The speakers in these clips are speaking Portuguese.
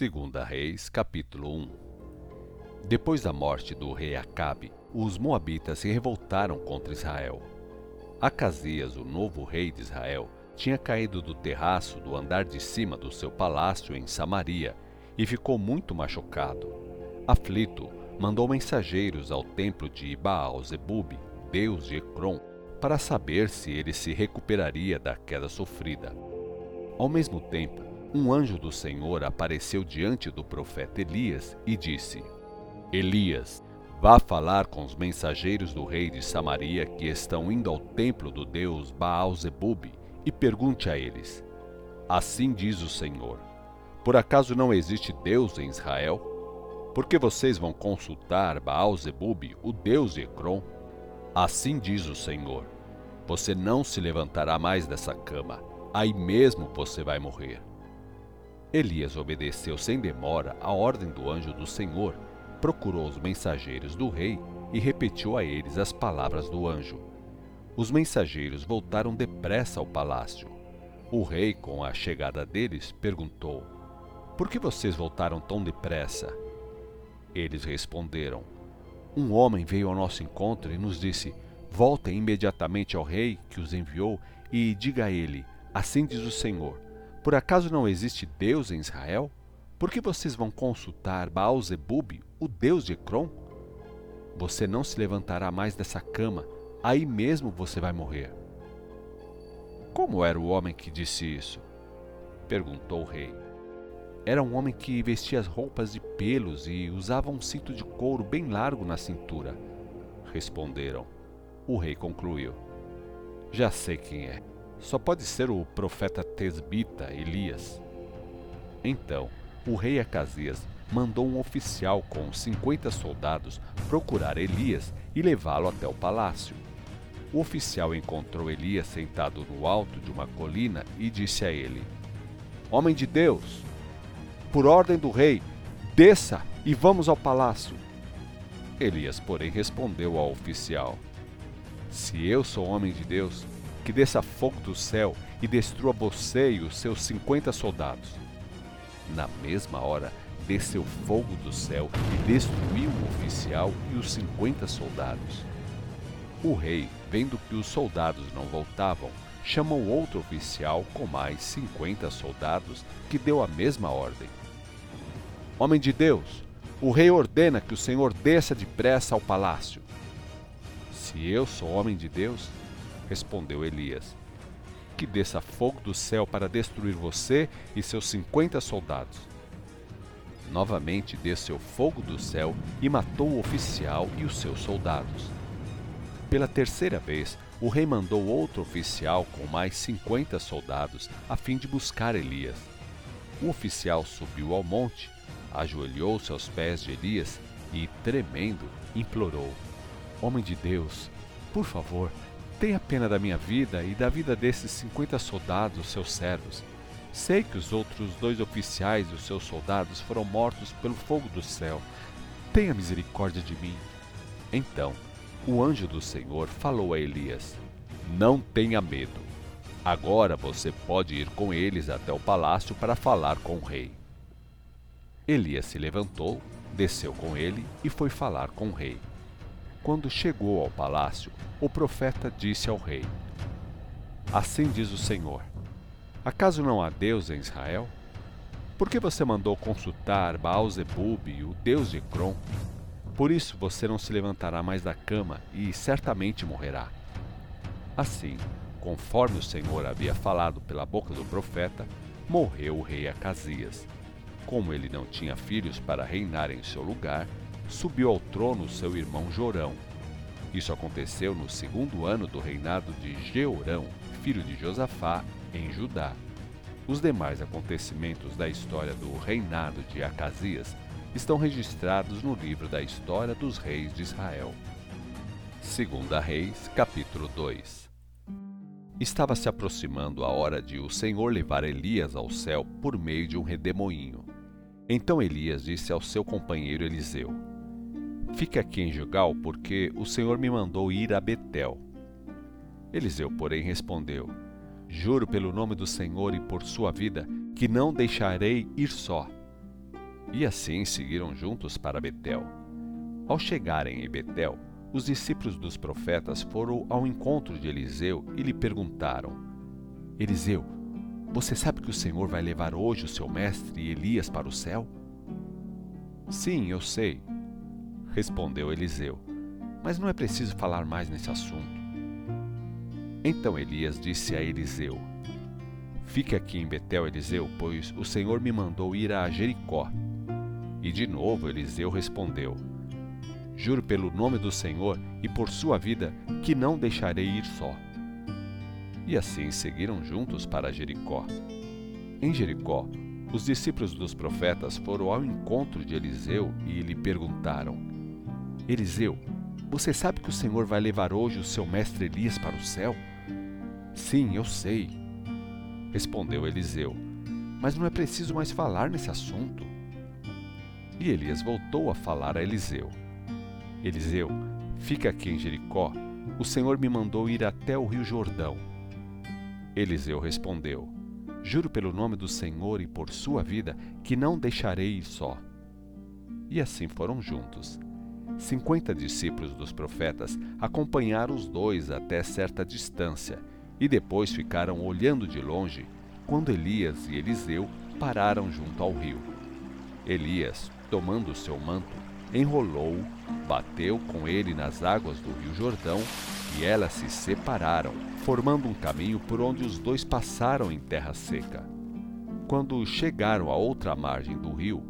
Segunda Reis, capítulo 1 Depois da morte do rei Acabe, os moabitas se revoltaram contra Israel. Acasias, o novo rei de Israel, tinha caído do terraço do andar de cima do seu palácio em Samaria e ficou muito machucado. Aflito, mandou mensageiros ao templo de Baal-Zebub, deus de Ecrom, para saber se ele se recuperaria da queda sofrida. Ao mesmo tempo, um anjo do Senhor apareceu diante do profeta Elias e disse: Elias, vá falar com os mensageiros do rei de Samaria que estão indo ao templo do deus Baal-Zebub e pergunte a eles: Assim diz o Senhor: Por acaso não existe Deus em Israel? Por que vocês vão consultar Baal-Zebub, o deus de Ecrom? Assim diz o Senhor: Você não se levantará mais dessa cama, aí mesmo você vai morrer. Elias obedeceu sem demora à ordem do anjo do Senhor, procurou os mensageiros do rei e repetiu a eles as palavras do anjo. Os mensageiros voltaram depressa ao palácio. O rei, com a chegada deles, perguntou: Por que vocês voltaram tão depressa? Eles responderam: Um homem veio ao nosso encontro e nos disse: Voltem imediatamente ao rei que os enviou e diga a ele: Assim diz o Senhor por acaso não existe Deus em Israel? Por que vocês vão consultar Baal-Zebub, o Deus de Ecrom? Você não se levantará mais dessa cama, aí mesmo você vai morrer. Como era o homem que disse isso? perguntou o rei. Era um homem que vestia roupas de pelos e usava um cinto de couro bem largo na cintura. Responderam. O rei concluiu: Já sei quem é só pode ser o profeta tesbita Elias. Então, o rei Acasias mandou um oficial com 50 soldados procurar Elias e levá-lo até o palácio. O oficial encontrou Elias sentado no alto de uma colina e disse a ele: Homem de Deus, por ordem do rei, desça e vamos ao palácio. Elias, porém, respondeu ao oficial: Se eu sou homem de Deus, que desça fogo do céu e destrua você e os seus cinquenta soldados. Na mesma hora, desceu fogo do céu e destruiu o oficial e os cinquenta soldados. O rei, vendo que os soldados não voltavam, chamou outro oficial com mais cinquenta soldados, que deu a mesma ordem. Homem de Deus, o rei ordena que o Senhor desça depressa ao palácio. Se eu sou homem de Deus, respondeu Elias. Que desça fogo do céu para destruir você e seus cinquenta soldados. Novamente desceu fogo do céu e matou o oficial e os seus soldados. Pela terceira vez, o rei mandou outro oficial com mais cinquenta soldados a fim de buscar Elias. O oficial subiu ao monte, ajoelhou-se aos pés de Elias e, tremendo, implorou: Homem de Deus, por favor, Tenha pena da minha vida e da vida desses cinquenta soldados, seus servos. Sei que os outros dois oficiais e os seus soldados foram mortos pelo fogo do céu. Tenha misericórdia de mim. Então, o anjo do Senhor falou a Elias: Não tenha medo. Agora você pode ir com eles até o palácio para falar com o rei. Elias se levantou, desceu com ele e foi falar com o rei. Quando chegou ao palácio, o profeta disse ao rei: Assim diz o Senhor: Acaso não há Deus em Israel? Por que você mandou consultar Baal-Zebub, o deus de Ecrom? Por isso você não se levantará mais da cama e certamente morrerá. Assim, conforme o Senhor havia falado pela boca do profeta, morreu o rei Acasias. Como ele não tinha filhos para reinar em seu lugar, subiu ao trono seu irmão Jorão. Isso aconteceu no segundo ano do reinado de Jeorão, filho de Josafá, em Judá. Os demais acontecimentos da história do reinado de Acasias estão registrados no livro da história dos reis de Israel. Segunda Reis, capítulo 2 Estava se aproximando a hora de o Senhor levar Elias ao céu por meio de um redemoinho. Então Elias disse ao seu companheiro Eliseu: Fique aqui em Gilgal, porque o Senhor me mandou ir a Betel. Eliseu, porém, respondeu: Juro pelo nome do Senhor e por sua vida, que não deixarei ir só. E assim seguiram juntos para Betel. Ao chegarem em Betel, os discípulos dos profetas foram ao encontro de Eliseu e lhe perguntaram: Eliseu, você sabe que o Senhor vai levar hoje o seu mestre Elias para o céu? Sim, eu sei, respondeu Eliseu, mas não é preciso falar mais nesse assunto. Então Elias disse a Eliseu: Fique aqui em Betel, Eliseu, pois o Senhor me mandou ir a Jericó. E de novo Eliseu respondeu: Juro pelo nome do Senhor e por sua vida que não deixarei ir só. E assim seguiram juntos para Jericó. Em Jericó, os discípulos dos profetas foram ao encontro de Eliseu e lhe perguntaram: Eliseu, você sabe que o Senhor vai levar hoje o seu mestre Elias para o céu? Sim, eu sei, respondeu Eliseu, mas não é preciso mais falar nesse assunto. E Elias voltou a falar a Eliseu: Eliseu, fica aqui em Jericó, o Senhor me mandou ir até o rio Jordão. Eliseu respondeu: Juro pelo nome do Senhor e por sua vida que não deixarei só. E assim foram juntos. Cinquenta discípulos dos profetas acompanharam os dois até certa distância e depois ficaram olhando de longe quando Elias e Eliseu pararam junto ao rio. Elias, tomando seu manto, enrolou-o, bateu com ele nas águas do rio Jordão e elas se separaram, formando um caminho por onde os dois passaram em terra seca. Quando chegaram à outra margem do rio,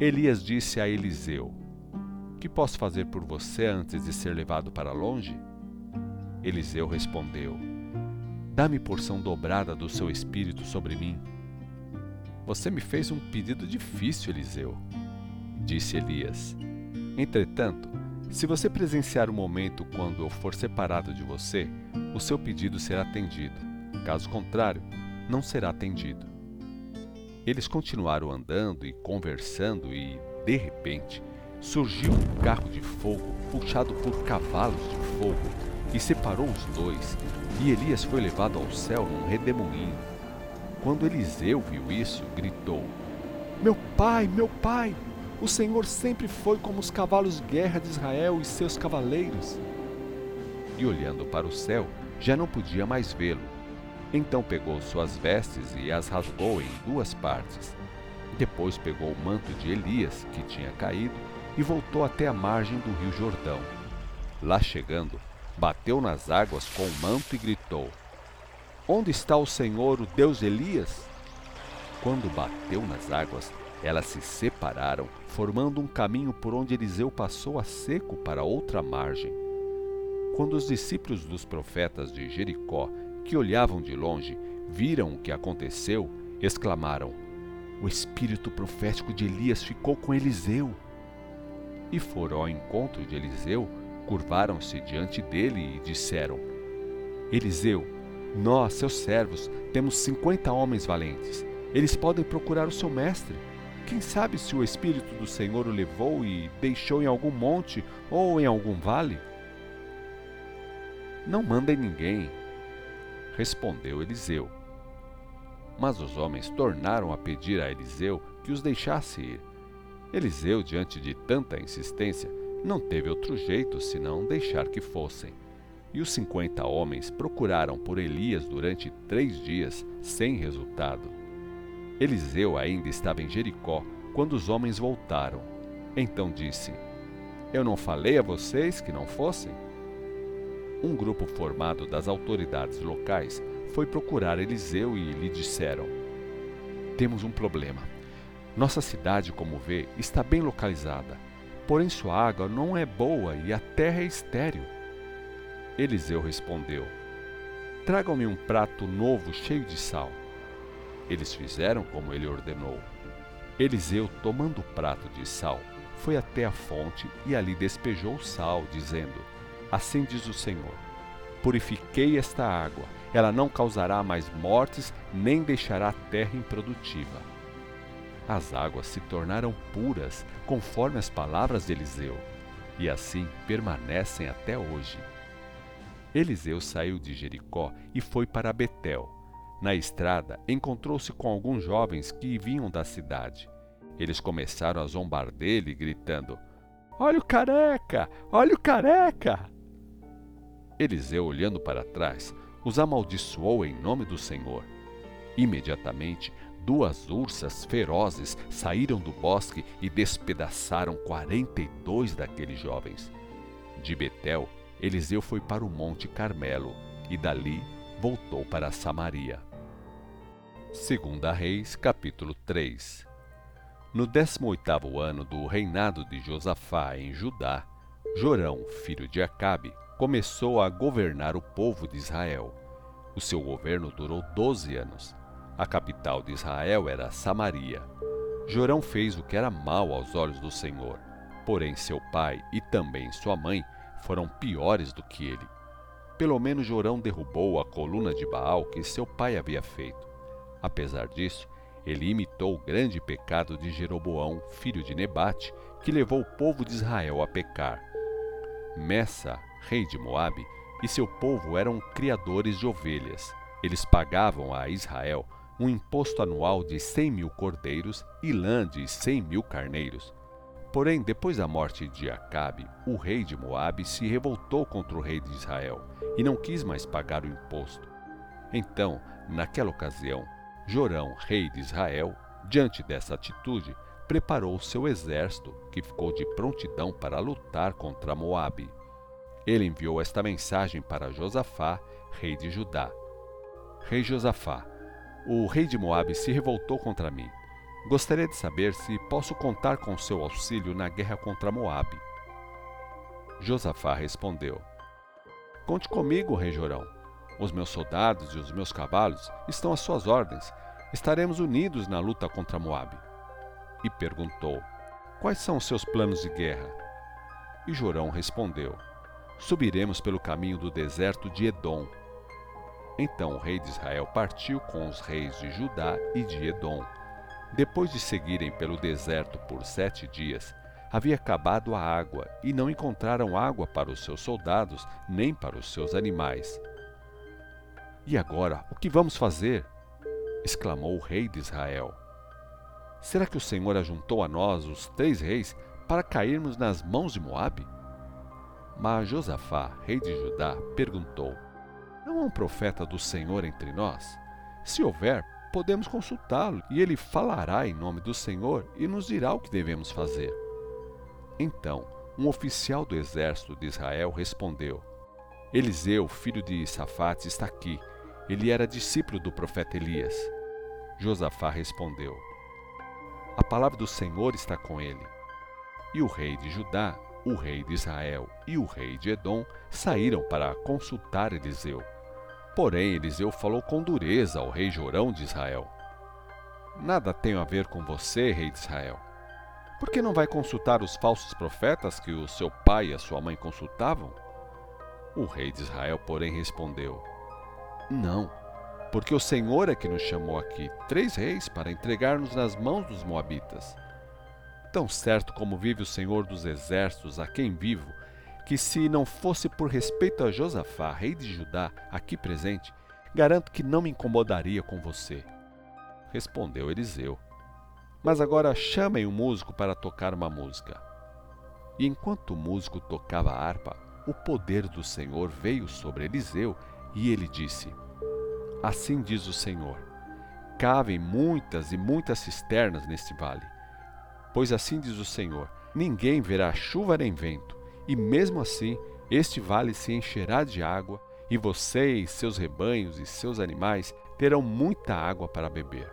Elias disse a Eliseu: Que posso fazer por você antes de ser levado para longe? Eliseu respondeu: Dá-me porção dobrada do seu espírito sobre mim. Você me fez um pedido difícil, Eliseu, disse Elias. Entretanto, se você presenciar o momento quando eu for separado de você, o seu pedido será atendido. Caso contrário, não será atendido. Eles continuaram andando e conversando e, de repente, surgiu um carro de fogo puxado por cavalos de fogo e separou os dois, e Elias foi levado ao céu num redemoinho. Quando Eliseu viu isso, gritou: Meu pai, meu pai! O Senhor sempre foi como os cavalos de guerra de Israel e seus cavaleiros. E olhando para o céu, já não podia mais vê-lo. Então pegou suas vestes e as rasgou em duas partes. Depois pegou o manto de Elias, que tinha caído, e voltou até a margem do rio Jordão. Lá chegando, bateu nas águas com o manto e gritou: Onde está o Senhor, o Deus Elias? Quando bateu nas águas, elas se separaram, formando um caminho por onde Eliseu passou a seco para outra margem. Quando os discípulos dos profetas de Jericó, que olhavam de longe, viram o que aconteceu, exclamaram: O espírito profético de Elias ficou com Eliseu. E foram ao encontro de Eliseu, curvaram-se diante dele e disseram: Eliseu, nós, seus servos, temos cinquenta homens valentes. Eles podem procurar o seu mestre quem sabe se o Espírito do Senhor o levou e deixou em algum monte ou em algum vale? Não mandem ninguém, respondeu Eliseu. Mas os homens tornaram a pedir a Eliseu que os deixasse ir. Eliseu, diante de tanta insistência, não teve outro jeito senão deixar que fossem. E os cinquenta homens procuraram por Elias durante três dias, sem resultado. Eliseu ainda estava em Jericó quando os homens voltaram. Então disse: Eu não falei a vocês que não fossem? Um grupo formado das autoridades locais foi procurar Eliseu e lhe disseram: Temos um problema. Nossa cidade, como vê, está bem localizada, porém sua água não é boa e a terra é estéril. Eliseu respondeu: Tragam-me um prato novo cheio de sal. Eles fizeram como ele ordenou. Eliseu, tomando o prato de sal, foi até a fonte e ali despejou o sal, dizendo: Assim diz o Senhor: Purifiquei esta água, ela não causará mais mortes, nem deixará a terra improdutiva. As águas se tornaram puras, conforme as palavras de Eliseu, e assim permanecem até hoje. Eliseu saiu de Jericó e foi para Betel na estrada, encontrou-se com alguns jovens que vinham da cidade. Eles começaram a zombar dele, gritando: Olha o careca! Olha o careca! Eliseu, olhando para trás, os amaldiçoou em nome do Senhor. Imediatamente, duas ursas ferozes saíram do bosque e despedaçaram quarenta e dois daqueles jovens. De Betel, Eliseu foi para o Monte Carmelo e dali voltou para Samaria. Segunda Reis, capítulo 3 No décimo oitavo ano do reinado de Josafá em Judá, Jorão, filho de Acabe, começou a governar o povo de Israel. O seu governo durou doze anos. A capital de Israel era Samaria. Jorão fez o que era mal aos olhos do Senhor, porém seu pai e também sua mãe foram piores do que ele. Pelo menos Jorão derrubou a coluna de Baal que seu pai havia feito. Apesar disso, ele imitou o grande pecado de Jeroboão, filho de Nebate, que levou o povo de Israel a pecar. Messa, rei de Moabe, e seu povo eram criadores de ovelhas. Eles pagavam a Israel um imposto anual de cem mil cordeiros e lã de cem mil carneiros. Porém, depois da morte de Acabe, o rei de Moabe se revoltou contra o rei de Israel e não quis mais pagar o imposto. Então, naquela ocasião, Jorão, rei de Israel, diante dessa atitude, preparou seu exército, que ficou de prontidão para lutar contra Moabe. Ele enviou esta mensagem para Josafá, rei de Judá: Rei Josafá, o rei de Moabe se revoltou contra mim. Gostaria de saber se posso contar com seu auxílio na guerra contra Moabe. Josafá respondeu: Conte comigo, rei Jorão. Os meus soldados e os meus cavalos estão às suas ordens. Estaremos unidos na luta contra Moabe. E perguntou: Quais são os seus planos de guerra? E Jorão respondeu: Subiremos pelo caminho do deserto de Edom então o rei de Israel partiu com os reis de Judá e de Edom. Depois de seguirem pelo deserto por sete dias, havia acabado a água e não encontraram água para os seus soldados nem para os seus animais. E agora, o que vamos fazer? exclamou o rei de Israel. Será que o Senhor ajuntou a nós, os três reis, para cairmos nas mãos de Moabe? Mas Josafá, rei de Judá, perguntou: não há um profeta do Senhor entre nós? Se houver, podemos consultá-lo e ele falará em nome do Senhor e nos dirá o que devemos fazer. Então, um oficial do exército de Israel respondeu: Eliseu, filho de Safate, está aqui. Ele era discípulo do profeta Elias. Josafá respondeu: A palavra do Senhor está com ele. E o rei de Judá, o rei de Israel e o rei de Edom saíram para consultar Eliseu. Porém, Eliseu falou com dureza ao rei Jorão de Israel: Nada tenho a ver com você, rei de Israel. Por que não vai consultar os falsos profetas que o seu pai e a sua mãe consultavam? O rei de Israel, porém, respondeu: Não, porque o Senhor é que nos chamou aqui, três reis, para entregar-nos nas mãos dos Moabitas. Tão certo como vive o Senhor dos exércitos, a quem vivo, que se não fosse por respeito a Josafá, rei de Judá, aqui presente, garanto que não me incomodaria com você. Respondeu Eliseu. Mas agora chamem um músico para tocar uma música. E enquanto o músico tocava a harpa, o poder do Senhor veio sobre Eliseu e ele disse: Assim diz o Senhor: Cavem muitas e muitas cisternas neste vale. Pois assim diz o Senhor: Ninguém verá chuva nem vento e mesmo assim este vale se encherá de água, e vocês, seus rebanhos e seus animais terão muita água para beber.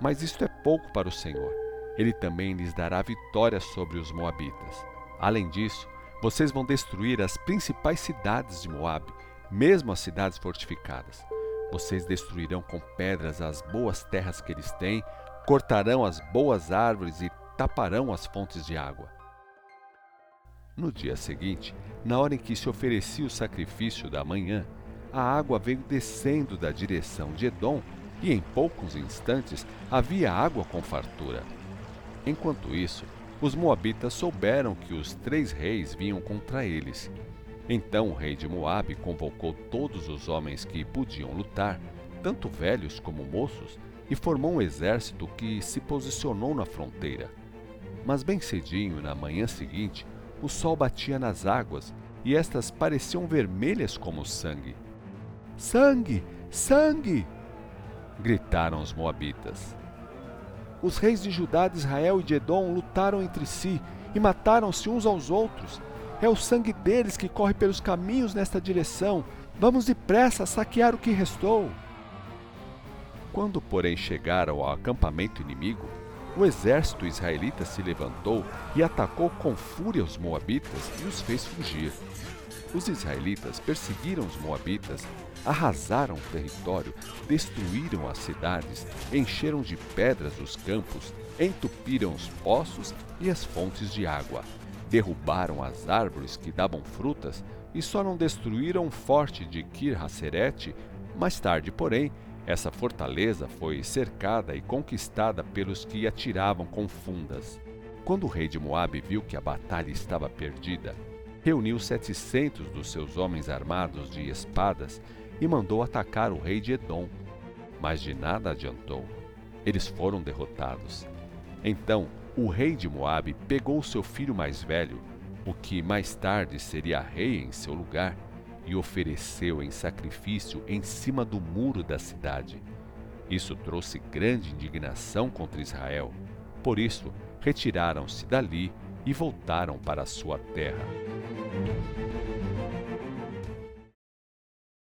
Mas isto é pouco para o Senhor. Ele também lhes dará vitória sobre os Moabitas. Além disso, vocês vão destruir as principais cidades de Moabe, mesmo as cidades fortificadas. Vocês destruirão com pedras as boas terras que eles têm, cortarão as boas árvores e taparão as fontes de água. No dia seguinte, na hora em que se oferecia o sacrifício da manhã, a água veio descendo da direção de Edom e em poucos instantes havia água com fartura. Enquanto isso, os moabitas souberam que os três reis vinham contra eles. Então o rei de Moabe convocou todos os homens que podiam lutar, tanto velhos como moços, e formou um exército que se posicionou na fronteira. Mas bem cedinho, na manhã seguinte, o sol batia nas águas e estas pareciam vermelhas como sangue. Sangue! Sangue! gritaram os Moabitas. Os reis de Judá, de Israel e de Edom lutaram entre si e mataram-se uns aos outros. É o sangue deles que corre pelos caminhos nesta direção. Vamos depressa saquear o que restou. Quando, porém, chegaram ao acampamento inimigo, o exército israelita se levantou e atacou com fúria os Moabitas e os fez fugir. Os israelitas perseguiram os Moabitas, arrasaram o território, destruíram as cidades, encheram de pedras os campos, entupiram os poços e as fontes de água, derrubaram as árvores que davam frutas e só não destruíram o forte de Kir-Haserete. Mais tarde, porém, essa fortaleza foi cercada e conquistada pelos que atiravam com fundas. Quando o rei de Moabe viu que a batalha estava perdida, reuniu setecentos dos seus homens armados de espadas e mandou atacar o rei de Edom. Mas de nada adiantou. Eles foram derrotados. Então o rei de Moabe pegou seu filho mais velho, o que mais tarde seria rei em seu lugar, e ofereceu em sacrifício em cima do muro da cidade. Isso trouxe grande indignação contra Israel. Por isso, retiraram-se dali e voltaram para sua terra.